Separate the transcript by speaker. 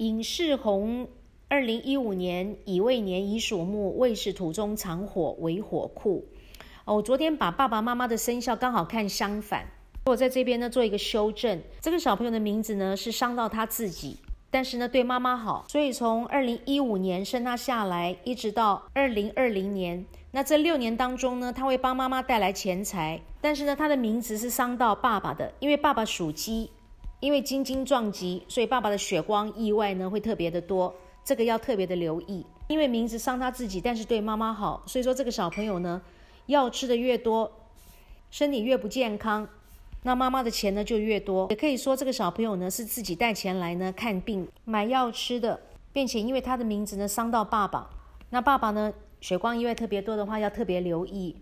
Speaker 1: 尹世宏，二零一五年乙未年乙属木，未是土中藏火为火库。哦，我昨天把爸爸妈妈的生肖刚好看相反，我在这边呢做一个修正。这个小朋友的名字呢是伤到他自己，但是呢对妈妈好，所以从二零一五年生他下来，一直到二零二零年，那这六年当中呢，他会帮妈妈带来钱财，但是呢他的名字是伤到爸爸的，因为爸爸属鸡。因为金金撞击，所以爸爸的血光意外呢会特别的多，这个要特别的留意。因为名字伤他自己，但是对妈妈好，所以说这个小朋友呢，药吃的越多，身体越不健康，那妈妈的钱呢就越多。也可以说这个小朋友呢是自己带钱来呢看病买药吃的，并且因为他的名字呢伤到爸爸，那爸爸呢血光意外特别多的话要特别留意。